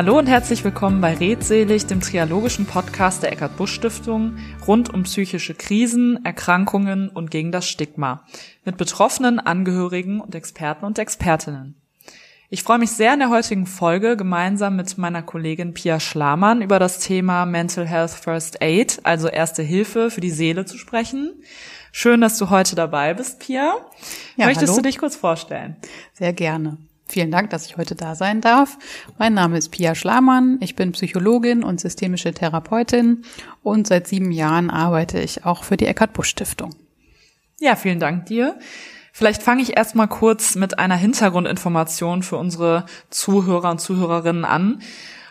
Hallo und herzlich willkommen bei Redselig, dem triologischen Podcast der Eckart Busch Stiftung rund um psychische Krisen, Erkrankungen und gegen das Stigma mit Betroffenen, Angehörigen und Experten und Expertinnen. Ich freue mich sehr in der heutigen Folge gemeinsam mit meiner Kollegin Pia Schlamann über das Thema Mental Health First Aid, also Erste Hilfe für die Seele zu sprechen. Schön, dass du heute dabei bist, Pia. Ja, Möchtest hallo. du dich kurz vorstellen? Sehr gerne. Vielen Dank, dass ich heute da sein darf. Mein Name ist Pia Schlamann. Ich bin Psychologin und systemische Therapeutin und seit sieben Jahren arbeite ich auch für die Eckhard Busch Stiftung. Ja, vielen Dank dir. Vielleicht fange ich erstmal kurz mit einer Hintergrundinformation für unsere Zuhörer und Zuhörerinnen an.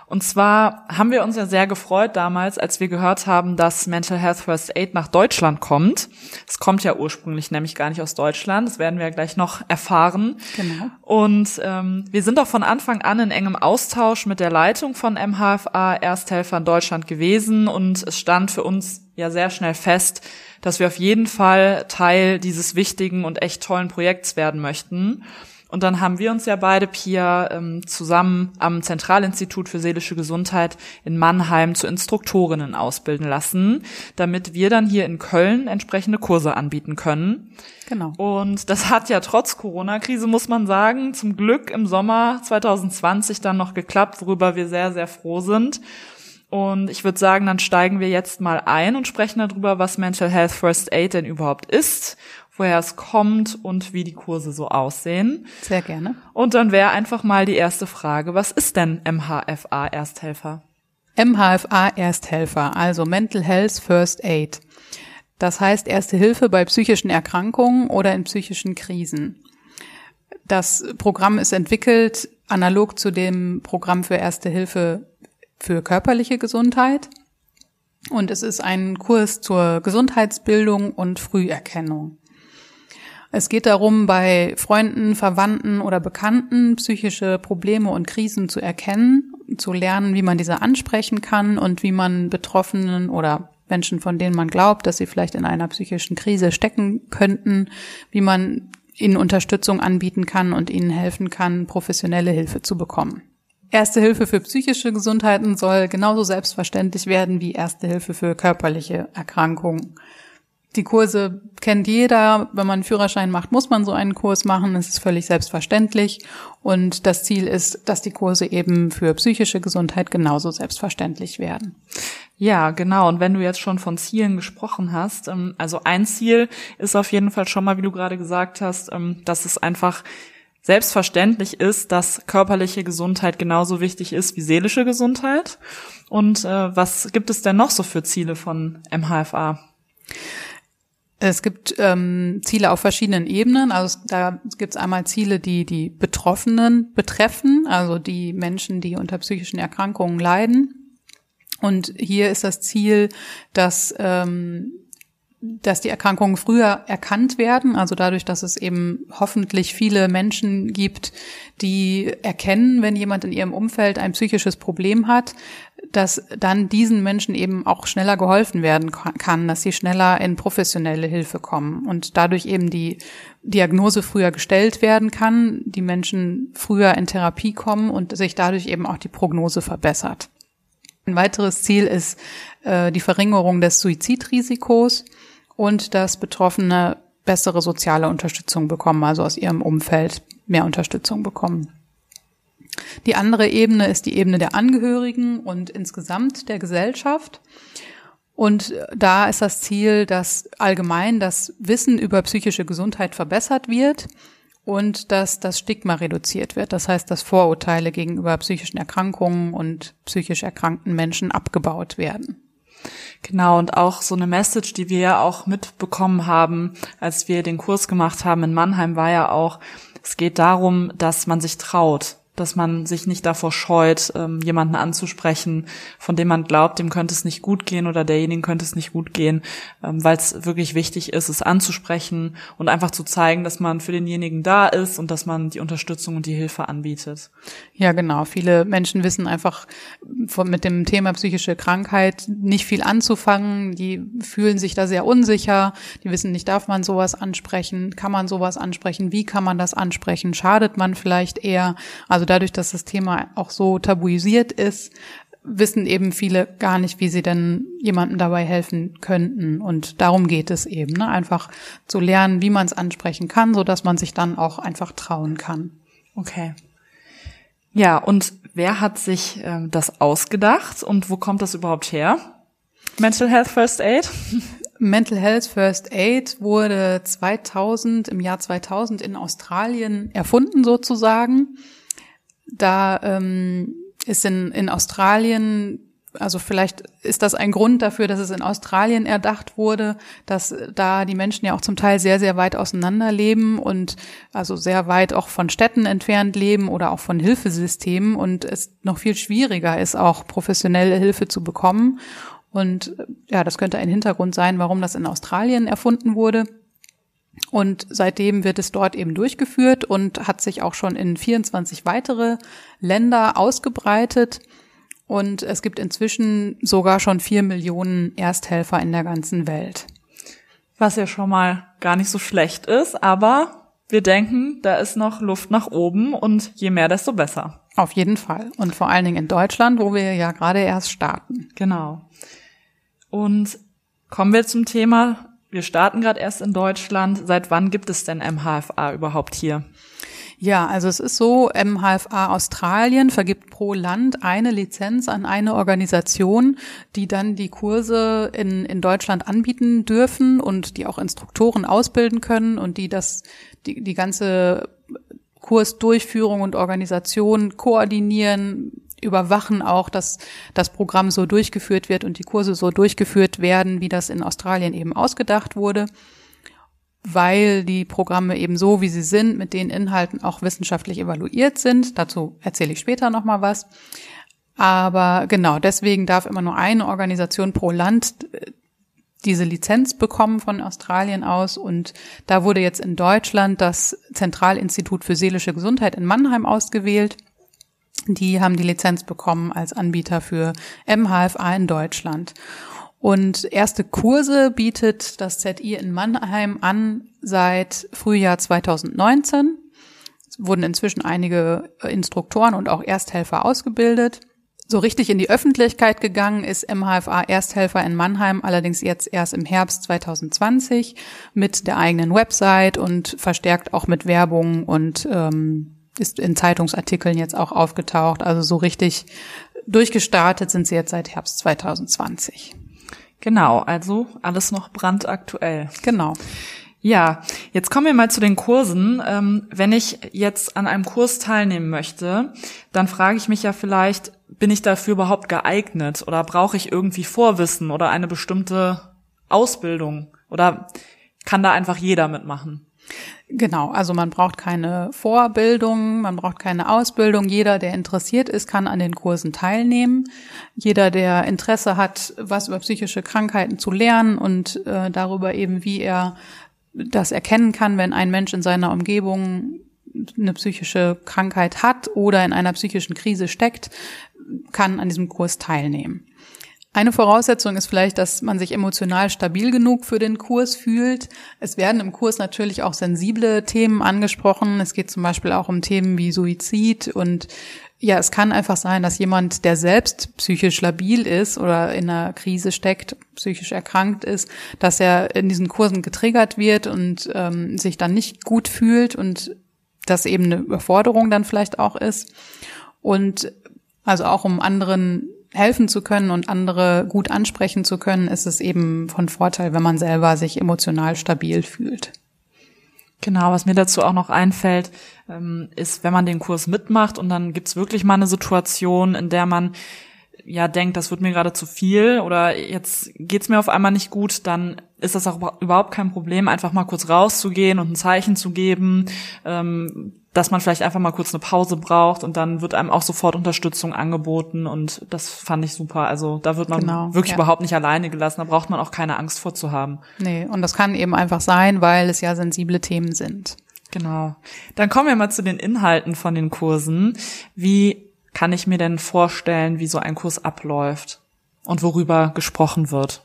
Und zwar haben wir uns ja sehr gefreut damals, als wir gehört haben, dass Mental Health First Aid nach Deutschland kommt. Es kommt ja ursprünglich nämlich gar nicht aus Deutschland. Das werden wir ja gleich noch erfahren. Genau. Und ähm, wir sind auch von Anfang an in engem Austausch mit der Leitung von MHFA Ersthelfer in Deutschland gewesen. Und es stand für uns ja sehr schnell fest, dass wir auf jeden Fall Teil dieses wichtigen und echt tollen Projekts werden möchten. Und dann haben wir uns ja beide, Pia, ähm, zusammen am Zentralinstitut für seelische Gesundheit in Mannheim zu Instruktorinnen ausbilden lassen, damit wir dann hier in Köln entsprechende Kurse anbieten können. Genau. Und das hat ja trotz Corona-Krise, muss man sagen, zum Glück im Sommer 2020 dann noch geklappt, worüber wir sehr, sehr froh sind. Und ich würde sagen, dann steigen wir jetzt mal ein und sprechen darüber, was Mental Health First Aid denn überhaupt ist woher es kommt und wie die Kurse so aussehen. Sehr gerne. Und dann wäre einfach mal die erste Frage, was ist denn MHFA Ersthelfer? MHFA Ersthelfer, also Mental Health First Aid. Das heißt Erste Hilfe bei psychischen Erkrankungen oder in psychischen Krisen. Das Programm ist entwickelt analog zu dem Programm für Erste Hilfe für körperliche Gesundheit. Und es ist ein Kurs zur Gesundheitsbildung und Früherkennung. Es geht darum, bei Freunden, Verwandten oder Bekannten psychische Probleme und Krisen zu erkennen, zu lernen, wie man diese ansprechen kann und wie man Betroffenen oder Menschen, von denen man glaubt, dass sie vielleicht in einer psychischen Krise stecken könnten, wie man ihnen Unterstützung anbieten kann und ihnen helfen kann, professionelle Hilfe zu bekommen. Erste Hilfe für psychische Gesundheiten soll genauso selbstverständlich werden wie Erste Hilfe für körperliche Erkrankungen. Die Kurse kennt jeder. Wenn man einen Führerschein macht, muss man so einen Kurs machen. Es ist völlig selbstverständlich. Und das Ziel ist, dass die Kurse eben für psychische Gesundheit genauso selbstverständlich werden. Ja, genau. Und wenn du jetzt schon von Zielen gesprochen hast, ähm, also ein Ziel ist auf jeden Fall schon mal, wie du gerade gesagt hast, ähm, dass es einfach selbstverständlich ist, dass körperliche Gesundheit genauso wichtig ist wie seelische Gesundheit. Und äh, was gibt es denn noch so für Ziele von MHFA? Es gibt ähm, Ziele auf verschiedenen Ebenen. Also da gibt es einmal Ziele, die die Betroffenen betreffen, also die Menschen, die unter psychischen Erkrankungen leiden. Und hier ist das Ziel, dass ähm, dass die Erkrankungen früher erkannt werden, also dadurch, dass es eben hoffentlich viele Menschen gibt, die erkennen, wenn jemand in ihrem Umfeld ein psychisches Problem hat, dass dann diesen Menschen eben auch schneller geholfen werden kann, dass sie schneller in professionelle Hilfe kommen und dadurch eben die Diagnose früher gestellt werden kann, die Menschen früher in Therapie kommen und sich dadurch eben auch die Prognose verbessert. Ein weiteres Ziel ist äh, die Verringerung des Suizidrisikos und dass Betroffene bessere soziale Unterstützung bekommen, also aus ihrem Umfeld mehr Unterstützung bekommen. Die andere Ebene ist die Ebene der Angehörigen und insgesamt der Gesellschaft. Und da ist das Ziel, dass allgemein das Wissen über psychische Gesundheit verbessert wird und dass das Stigma reduziert wird. Das heißt, dass Vorurteile gegenüber psychischen Erkrankungen und psychisch erkrankten Menschen abgebaut werden. Genau, und auch so eine Message, die wir ja auch mitbekommen haben, als wir den Kurs gemacht haben in Mannheim, war ja auch, es geht darum, dass man sich traut, dass man sich nicht davor scheut, ähm, jemanden anzusprechen, von dem man glaubt, dem könnte es nicht gut gehen oder derjenigen könnte es nicht gut gehen, ähm, weil es wirklich wichtig ist, es anzusprechen und einfach zu zeigen, dass man für denjenigen da ist und dass man die Unterstützung und die Hilfe anbietet. Ja, genau. Viele Menschen wissen einfach von, mit dem Thema psychische Krankheit nicht viel anzufangen. Die fühlen sich da sehr unsicher. Die wissen nicht, darf man sowas ansprechen? Kann man sowas ansprechen? Wie kann man das ansprechen? Schadet man vielleicht eher? Also dadurch, dass das Thema auch so tabuisiert ist, wissen eben viele gar nicht, wie sie denn jemandem dabei helfen könnten. Und darum geht es eben, ne? einfach zu lernen, wie man es ansprechen kann, so dass man sich dann auch einfach trauen kann. Okay. Ja, und wer hat sich äh, das ausgedacht und wo kommt das überhaupt her? Mental Health First Aid? Mental Health First Aid wurde 2000, im Jahr 2000 in Australien erfunden sozusagen. Da ähm, ist in, in Australien, also vielleicht ist das ein Grund dafür, dass es in Australien erdacht wurde, dass da die Menschen ja auch zum Teil sehr, sehr weit auseinander leben und also sehr weit auch von Städten entfernt leben oder auch von Hilfesystemen und es noch viel schwieriger ist, auch professionelle Hilfe zu bekommen. Und ja, das könnte ein Hintergrund sein, warum das in Australien erfunden wurde. Und seitdem wird es dort eben durchgeführt und hat sich auch schon in 24 weitere Länder ausgebreitet. Und es gibt inzwischen sogar schon vier Millionen Ersthelfer in der ganzen Welt. Was ja schon mal gar nicht so schlecht ist, aber wir denken, da ist noch Luft nach oben und je mehr, desto besser. Auf jeden Fall. Und vor allen Dingen in Deutschland, wo wir ja gerade erst starten. Genau. Und kommen wir zum Thema wir starten gerade erst in Deutschland. Seit wann gibt es denn MHFA überhaupt hier? Ja, also es ist so, MHFA Australien vergibt pro Land eine Lizenz an eine Organisation, die dann die Kurse in, in Deutschland anbieten dürfen und die auch Instruktoren ausbilden können und die das, die, die ganze Kursdurchführung und Organisation koordinieren, überwachen auch, dass das Programm so durchgeführt wird und die Kurse so durchgeführt werden, wie das in Australien eben ausgedacht wurde, weil die Programme eben so, wie sie sind, mit den Inhalten auch wissenschaftlich evaluiert sind. Dazu erzähle ich später nochmal was. Aber genau, deswegen darf immer nur eine Organisation pro Land äh, diese Lizenz bekommen von Australien aus und da wurde jetzt in Deutschland das Zentralinstitut für seelische Gesundheit in Mannheim ausgewählt. Die haben die Lizenz bekommen als Anbieter für MHFA in Deutschland. Und erste Kurse bietet das ZI in Mannheim an seit Frühjahr 2019. Es wurden inzwischen einige Instruktoren und auch Ersthelfer ausgebildet. So richtig in die Öffentlichkeit gegangen ist MHFA Ersthelfer in Mannheim allerdings jetzt erst im Herbst 2020 mit der eigenen Website und verstärkt auch mit Werbung und ähm, ist in Zeitungsartikeln jetzt auch aufgetaucht. Also so richtig durchgestartet sind sie jetzt seit Herbst 2020. Genau, also alles noch brandaktuell. Genau. Ja, jetzt kommen wir mal zu den Kursen. Ähm, wenn ich jetzt an einem Kurs teilnehmen möchte, dann frage ich mich ja vielleicht, bin ich dafür überhaupt geeignet oder brauche ich irgendwie Vorwissen oder eine bestimmte Ausbildung oder kann da einfach jeder mitmachen? Genau, also man braucht keine Vorbildung, man braucht keine Ausbildung. Jeder, der interessiert ist, kann an den Kursen teilnehmen. Jeder, der Interesse hat, was über psychische Krankheiten zu lernen und äh, darüber eben, wie er das erkennen kann, wenn ein Mensch in seiner Umgebung eine psychische Krankheit hat oder in einer psychischen Krise steckt, kann an diesem Kurs teilnehmen. Eine Voraussetzung ist vielleicht, dass man sich emotional stabil genug für den Kurs fühlt. Es werden im Kurs natürlich auch sensible Themen angesprochen. Es geht zum Beispiel auch um Themen wie Suizid und ja, es kann einfach sein, dass jemand, der selbst psychisch labil ist oder in einer Krise steckt, psychisch erkrankt ist, dass er in diesen Kursen getriggert wird und ähm, sich dann nicht gut fühlt und das eben eine Überforderung dann vielleicht auch ist. Und also auch um anderen helfen zu können und andere gut ansprechen zu können, ist es eben von Vorteil, wenn man selber sich emotional stabil fühlt. Genau, was mir dazu auch noch einfällt, ähm, ist, wenn man den Kurs mitmacht und dann gibt's wirklich mal eine Situation, in der man ja denkt, das wird mir gerade zu viel oder jetzt geht's mir auf einmal nicht gut, dann ist das auch überhaupt kein Problem, einfach mal kurz rauszugehen und ein Zeichen zu geben, ähm, dass man vielleicht einfach mal kurz eine Pause braucht und dann wird einem auch sofort Unterstützung angeboten und das fand ich super. Also da wird man genau, wirklich ja. überhaupt nicht alleine gelassen, da braucht man auch keine Angst vor zu haben. Nee, und das kann eben einfach sein, weil es ja sensible Themen sind. Genau. Dann kommen wir mal zu den Inhalten von den Kursen. Wie kann ich mir denn vorstellen, wie so ein Kurs abläuft und worüber gesprochen wird?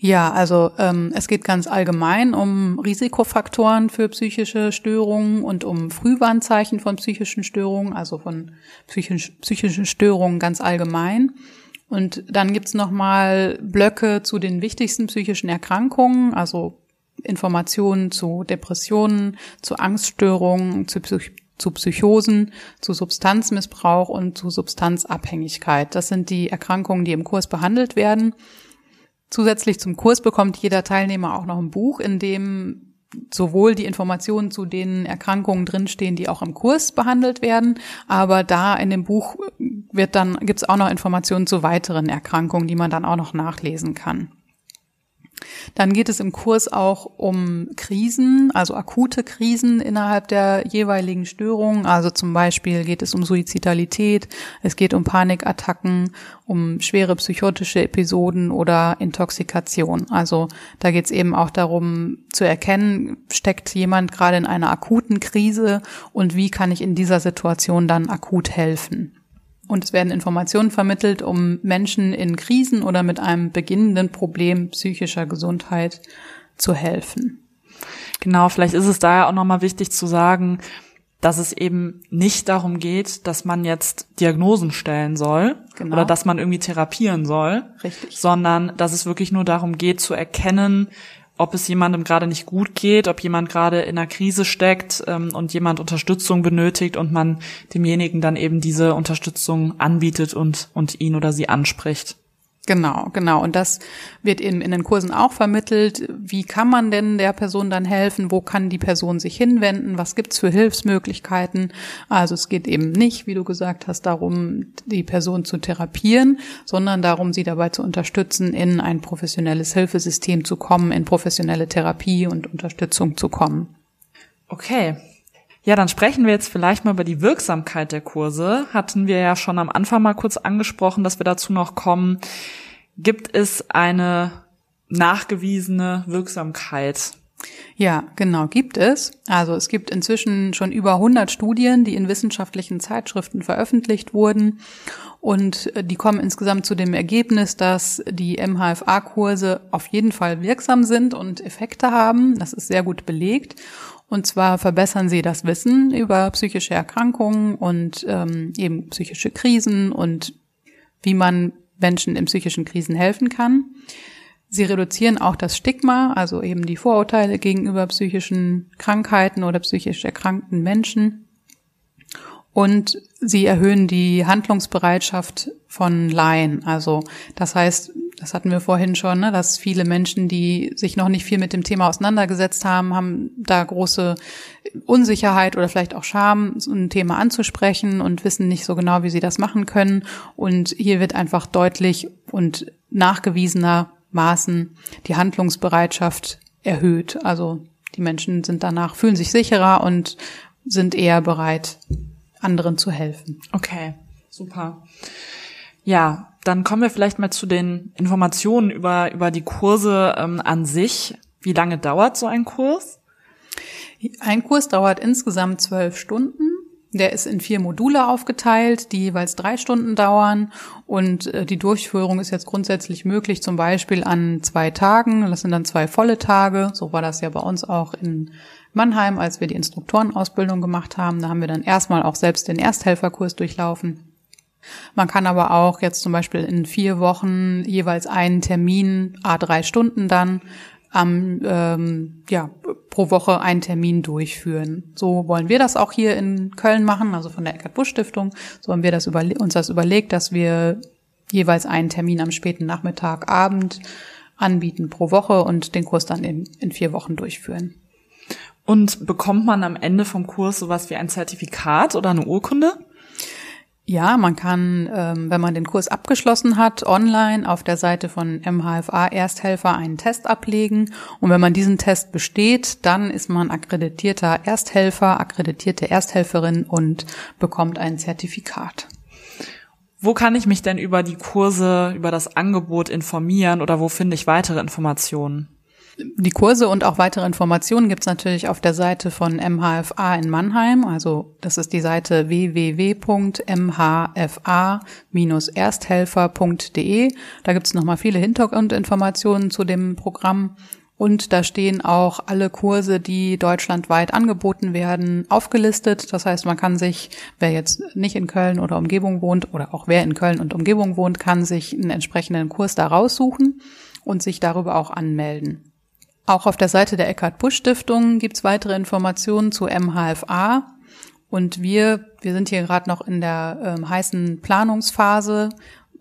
Ja, also ähm, es geht ganz allgemein um Risikofaktoren für psychische Störungen und um Frühwarnzeichen von psychischen Störungen, also von psychisch, psychischen Störungen ganz allgemein. Und dann gibt's nochmal Blöcke zu den wichtigsten psychischen Erkrankungen, also Informationen zu Depressionen, zu Angststörungen, zu, Psych zu Psychosen, zu Substanzmissbrauch und zu Substanzabhängigkeit. Das sind die Erkrankungen, die im Kurs behandelt werden. Zusätzlich zum Kurs bekommt jeder Teilnehmer auch noch ein Buch, in dem sowohl die Informationen zu den Erkrankungen drinstehen, die auch im Kurs behandelt werden, aber da in dem Buch wird dann gibt's auch noch Informationen zu weiteren Erkrankungen, die man dann auch noch nachlesen kann. Dann geht es im Kurs auch um Krisen, also akute Krisen innerhalb der jeweiligen Störungen. Also zum Beispiel geht es um Suizidalität, es geht um Panikattacken, um schwere psychotische Episoden oder Intoxikation. Also da geht es eben auch darum zu erkennen, steckt jemand gerade in einer akuten Krise und wie kann ich in dieser Situation dann akut helfen. Und es werden Informationen vermittelt, um Menschen in Krisen oder mit einem beginnenden Problem psychischer Gesundheit zu helfen. Genau, vielleicht ist es daher auch nochmal wichtig zu sagen, dass es eben nicht darum geht, dass man jetzt Diagnosen stellen soll genau. oder dass man irgendwie therapieren soll, Richtig. sondern dass es wirklich nur darum geht zu erkennen, ob es jemandem gerade nicht gut geht, ob jemand gerade in einer Krise steckt ähm, und jemand Unterstützung benötigt und man demjenigen dann eben diese Unterstützung anbietet und, und ihn oder sie anspricht. Genau, genau. Und das wird eben in den Kursen auch vermittelt. Wie kann man denn der Person dann helfen? Wo kann die Person sich hinwenden? Was gibt's für Hilfsmöglichkeiten? Also es geht eben nicht, wie du gesagt hast, darum, die Person zu therapieren, sondern darum, sie dabei zu unterstützen, in ein professionelles Hilfesystem zu kommen, in professionelle Therapie und Unterstützung zu kommen. Okay, ja, dann sprechen wir jetzt vielleicht mal über die Wirksamkeit der Kurse. Hatten wir ja schon am Anfang mal kurz angesprochen, dass wir dazu noch kommen. Gibt es eine nachgewiesene Wirksamkeit? Ja, genau, gibt es. Also es gibt inzwischen schon über 100 Studien, die in wissenschaftlichen Zeitschriften veröffentlicht wurden. Und die kommen insgesamt zu dem Ergebnis, dass die MHFA-Kurse auf jeden Fall wirksam sind und Effekte haben. Das ist sehr gut belegt. Und zwar verbessern sie das Wissen über psychische Erkrankungen und ähm, eben psychische Krisen und wie man Menschen in psychischen Krisen helfen kann. Sie reduzieren auch das Stigma, also eben die Vorurteile gegenüber psychischen Krankheiten oder psychisch erkrankten Menschen. Und sie erhöhen die Handlungsbereitschaft von Laien. Also das heißt, das hatten wir vorhin schon, ne, dass viele Menschen, die sich noch nicht viel mit dem Thema auseinandergesetzt haben, haben da große Unsicherheit oder vielleicht auch Scham, so ein Thema anzusprechen und wissen nicht so genau, wie sie das machen können. Und hier wird einfach deutlich und nachgewiesenermaßen die Handlungsbereitschaft erhöht. Also die Menschen sind danach, fühlen sich sicherer und sind eher bereit, anderen zu helfen. Okay, super. Ja, dann kommen wir vielleicht mal zu den Informationen über, über die Kurse ähm, an sich. Wie lange dauert so ein Kurs? Ein Kurs dauert insgesamt zwölf Stunden. Der ist in vier Module aufgeteilt, die jeweils drei Stunden dauern. Und äh, die Durchführung ist jetzt grundsätzlich möglich, zum Beispiel an zwei Tagen. Das sind dann zwei volle Tage. So war das ja bei uns auch in Mannheim, als wir die Instruktorenausbildung gemacht haben. Da haben wir dann erstmal auch selbst den Ersthelferkurs durchlaufen. Man kann aber auch jetzt zum Beispiel in vier Wochen jeweils einen Termin, a drei Stunden dann, am, ähm, ja, pro Woche einen Termin durchführen. So wollen wir das auch hier in Köln machen, also von der Eckart-Busch-Stiftung. So haben wir das uns das überlegt, dass wir jeweils einen Termin am späten Nachmittag, Abend anbieten pro Woche und den Kurs dann in, in vier Wochen durchführen. Und bekommt man am Ende vom Kurs sowas wie ein Zertifikat oder eine Urkunde? Ja, man kann, ähm, wenn man den Kurs abgeschlossen hat, online auf der Seite von MHFA Ersthelfer einen Test ablegen. Und wenn man diesen Test besteht, dann ist man akkreditierter Ersthelfer, akkreditierte Ersthelferin und bekommt ein Zertifikat. Wo kann ich mich denn über die Kurse, über das Angebot informieren oder wo finde ich weitere Informationen? Die Kurse und auch weitere Informationen gibt's natürlich auf der Seite von MHFA in Mannheim. Also das ist die Seite www.mhfa-ersthelfer.de. Da gibt's nochmal viele Hintergrundinformationen zu dem Programm. Und da stehen auch alle Kurse, die deutschlandweit angeboten werden, aufgelistet. Das heißt, man kann sich, wer jetzt nicht in Köln oder Umgebung wohnt, oder auch wer in Köln und Umgebung wohnt, kann sich einen entsprechenden Kurs da raussuchen und sich darüber auch anmelden. Auch auf der Seite der Eckhard Busch Stiftung gibt's weitere Informationen zu MHFA. Und wir, wir sind hier gerade noch in der ähm, heißen Planungsphase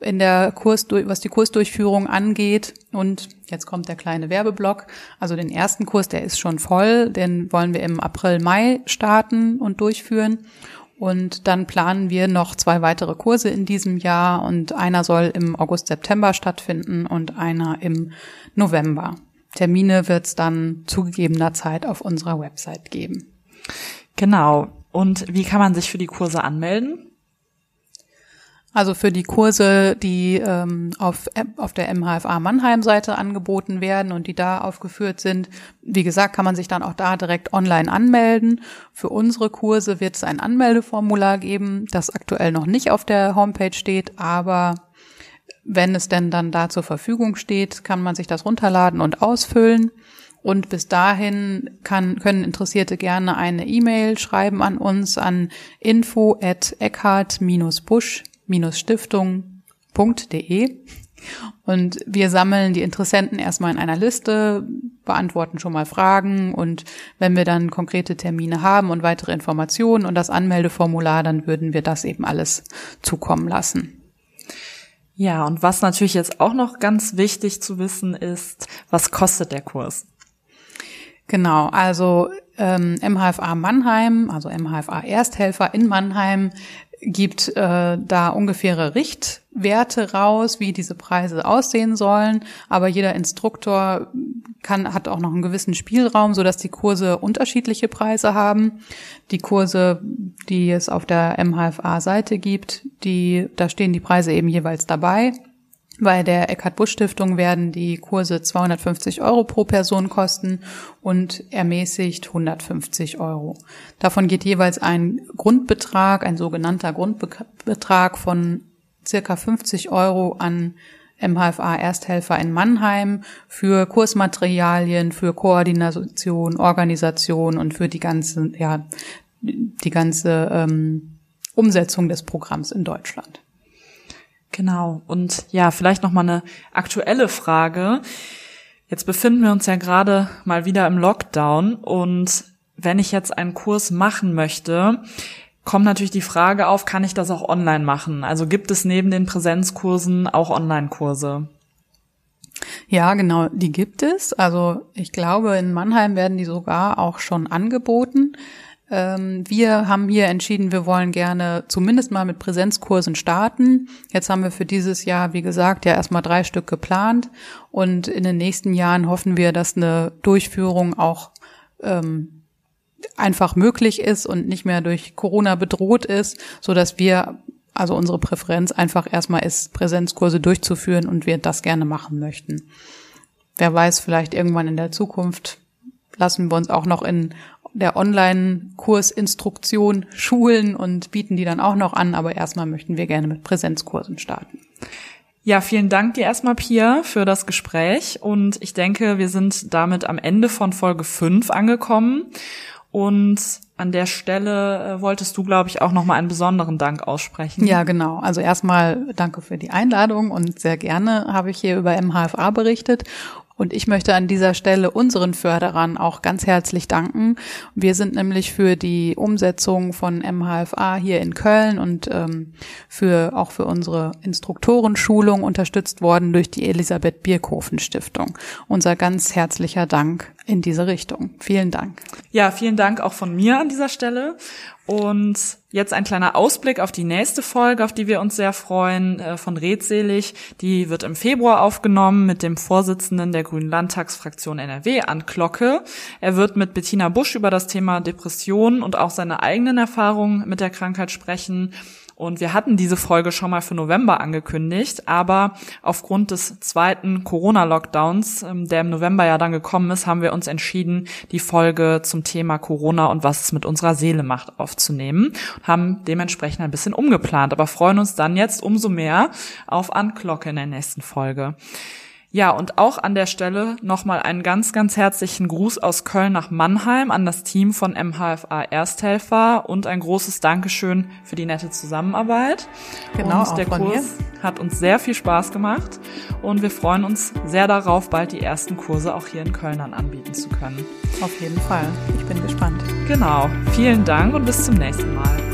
in der Kurs, was die Kursdurchführung angeht. Und jetzt kommt der kleine Werbeblock. Also den ersten Kurs, der ist schon voll. Den wollen wir im April, Mai starten und durchführen. Und dann planen wir noch zwei weitere Kurse in diesem Jahr und einer soll im August, September stattfinden und einer im November. Termine wird es dann zugegebener Zeit auf unserer Website geben. Genau. Und wie kann man sich für die Kurse anmelden? Also für die Kurse, die ähm, auf, auf der MHFA Mannheim-Seite angeboten werden und die da aufgeführt sind, wie gesagt, kann man sich dann auch da direkt online anmelden. Für unsere Kurse wird es ein Anmeldeformular geben, das aktuell noch nicht auf der Homepage steht, aber wenn es denn dann da zur Verfügung steht, kann man sich das runterladen und ausfüllen. Und bis dahin kann, können Interessierte gerne eine E-Mail schreiben an uns an info at eckhart-busch-stiftung.de. Und wir sammeln die Interessenten erstmal in einer Liste, beantworten schon mal Fragen und wenn wir dann konkrete Termine haben und weitere Informationen und das Anmeldeformular, dann würden wir das eben alles zukommen lassen. Ja, und was natürlich jetzt auch noch ganz wichtig zu wissen ist, was kostet der Kurs? Genau, also ähm, MHFA Mannheim, also MHFA Ersthelfer in Mannheim gibt äh, da ungefähre Richtwerte raus, wie diese Preise aussehen sollen. Aber jeder Instruktor kann, hat auch noch einen gewissen Spielraum, so dass die Kurse unterschiedliche Preise haben. Die Kurse, die es auf der MHFA-Seite gibt, die, da stehen die Preise eben jeweils dabei. Bei der Eckhard-Busch-Stiftung werden die Kurse 250 Euro pro Person kosten und ermäßigt 150 Euro. Davon geht jeweils ein Grundbetrag, ein sogenannter Grundbetrag von circa 50 Euro an MHFA Ersthelfer in Mannheim für Kursmaterialien, für Koordination, Organisation und für die ganze, ja, die ganze ähm, Umsetzung des Programms in Deutschland. Genau. Und ja, vielleicht noch mal eine aktuelle Frage. Jetzt befinden wir uns ja gerade mal wieder im Lockdown und wenn ich jetzt einen Kurs machen möchte, kommt natürlich die Frage auf, kann ich das auch online machen? Also gibt es neben den Präsenzkursen auch Online-Kurse? Ja, genau, die gibt es. Also ich glaube, in Mannheim werden die sogar auch schon angeboten. Ähm, wir haben hier entschieden, wir wollen gerne zumindest mal mit Präsenzkursen starten. Jetzt haben wir für dieses Jahr, wie gesagt, ja erstmal drei Stück geplant und in den nächsten Jahren hoffen wir, dass eine Durchführung auch ähm, einfach möglich ist und nicht mehr durch Corona bedroht ist, so dass wir also unsere Präferenz einfach erstmal ist, Präsenzkurse durchzuführen und wir das gerne machen möchten. Wer weiß, vielleicht irgendwann in der Zukunft lassen wir uns auch noch in der Online-Kursinstruktion schulen und bieten die dann auch noch an, aber erstmal möchten wir gerne mit Präsenzkursen starten. Ja, vielen Dank dir erstmal, Pia, für das Gespräch. Und ich denke, wir sind damit am Ende von Folge 5 angekommen. Und an der Stelle äh, wolltest du, glaube ich, auch nochmal einen besonderen Dank aussprechen. Ja, genau. Also erstmal danke für die Einladung und sehr gerne habe ich hier über MHFA berichtet. Und ich möchte an dieser Stelle unseren Förderern auch ganz herzlich danken. Wir sind nämlich für die Umsetzung von MHFA hier in Köln und ähm, für auch für unsere Instruktorenschulung unterstützt worden durch die Elisabeth Bierkofen Stiftung. Unser ganz herzlicher Dank in diese Richtung. Vielen Dank. Ja, vielen Dank auch von mir an dieser Stelle. Und Jetzt ein kleiner Ausblick auf die nächste Folge, auf die wir uns sehr freuen, äh, von Redselig. Die wird im Februar aufgenommen mit dem Vorsitzenden der Grünen Landtagsfraktion NRW, an Glocke. Er wird mit Bettina Busch über das Thema Depression und auch seine eigenen Erfahrungen mit der Krankheit sprechen. Und wir hatten diese Folge schon mal für November angekündigt, aber aufgrund des zweiten Corona-Lockdowns, ähm, der im November ja dann gekommen ist, haben wir uns entschieden, die Folge zum Thema Corona und was es mit unserer Seele macht aufzunehmen. Haben dementsprechend ein bisschen umgeplant, aber freuen uns dann jetzt umso mehr auf Anglocke in der nächsten Folge. Ja, und auch an der Stelle nochmal einen ganz, ganz herzlichen Gruß aus Köln nach Mannheim an das Team von MHFA Ersthelfer und ein großes Dankeschön für die nette Zusammenarbeit. Genau, und der Kurs mir. hat uns sehr viel Spaß gemacht und wir freuen uns sehr darauf, bald die ersten Kurse auch hier in Köln dann anbieten zu können. Auf jeden Fall. Ich bin gespannt. Genau. Vielen Dank und bis zum nächsten Mal.